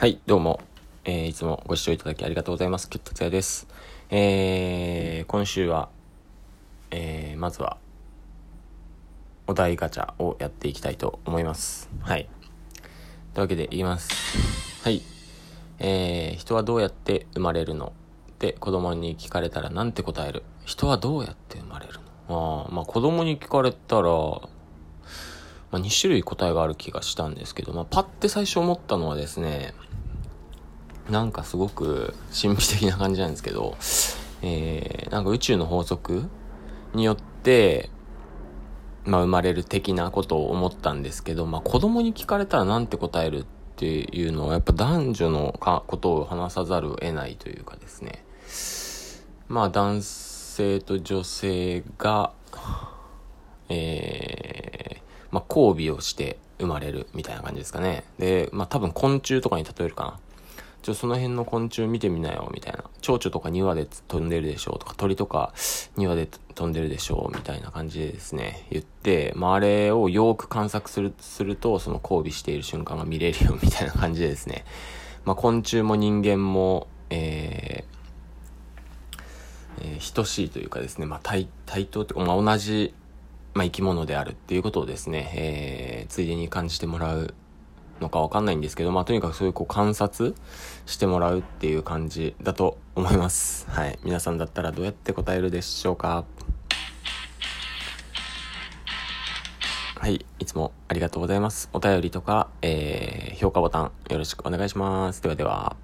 はい、どうも。えー、いつもご視聴いただきありがとうございます。キュッとつやです。えー、今週は、えー、まずは、お題ガチャをやっていきたいと思います。はい。というわけで言います。はい。えー、人はどうやって生まれるの？って子供に聞かれたらなんて答える？人はどうやって生まれるの？あまあ子供に聞かれたら、まあ、2種類答えがある気がしたんですけど、まあ、パッて最初思ったのはですね、なんかすごく神秘的な感じなんですけど、えー、なんか宇宙の法則によって、まあ生まれる的なことを思ったんですけど、まあ子供に聞かれたらなんて答えるっていうのは、やっぱ男女のかことを話さざるを得ないというかですね。まあ男性と女性が、えー、まあ交尾をして生まれるみたいな感じですかね。で、まあ多分昆虫とかに例えるかな。ちょ、その辺の昆虫見てみなよ、みたいな。蝶々とか2羽で飛んでるでしょうとか、鳥とか2羽で飛んでるでしょうみたいな感じでですね、言って、まあ、あれをよく観察する、すると、その交尾している瞬間が見れるよ、みたいな感じでですね。まあ、昆虫も人間も、えー、えー等しいというかですね、まあ、対、対等というか、まあ、同じ、まあ、生き物であるっていうことをですね、えー、ついでに感じてもらうのかわかんないんですけど、まあ、とにかくそういうこう観察してもらうっていう感じだと思います。はい。皆さんだったらどうやって答えるでしょうか？はい。いつもありがとうございます。お便りとか、えー、評価ボタンよろしくお願いします。ではでは。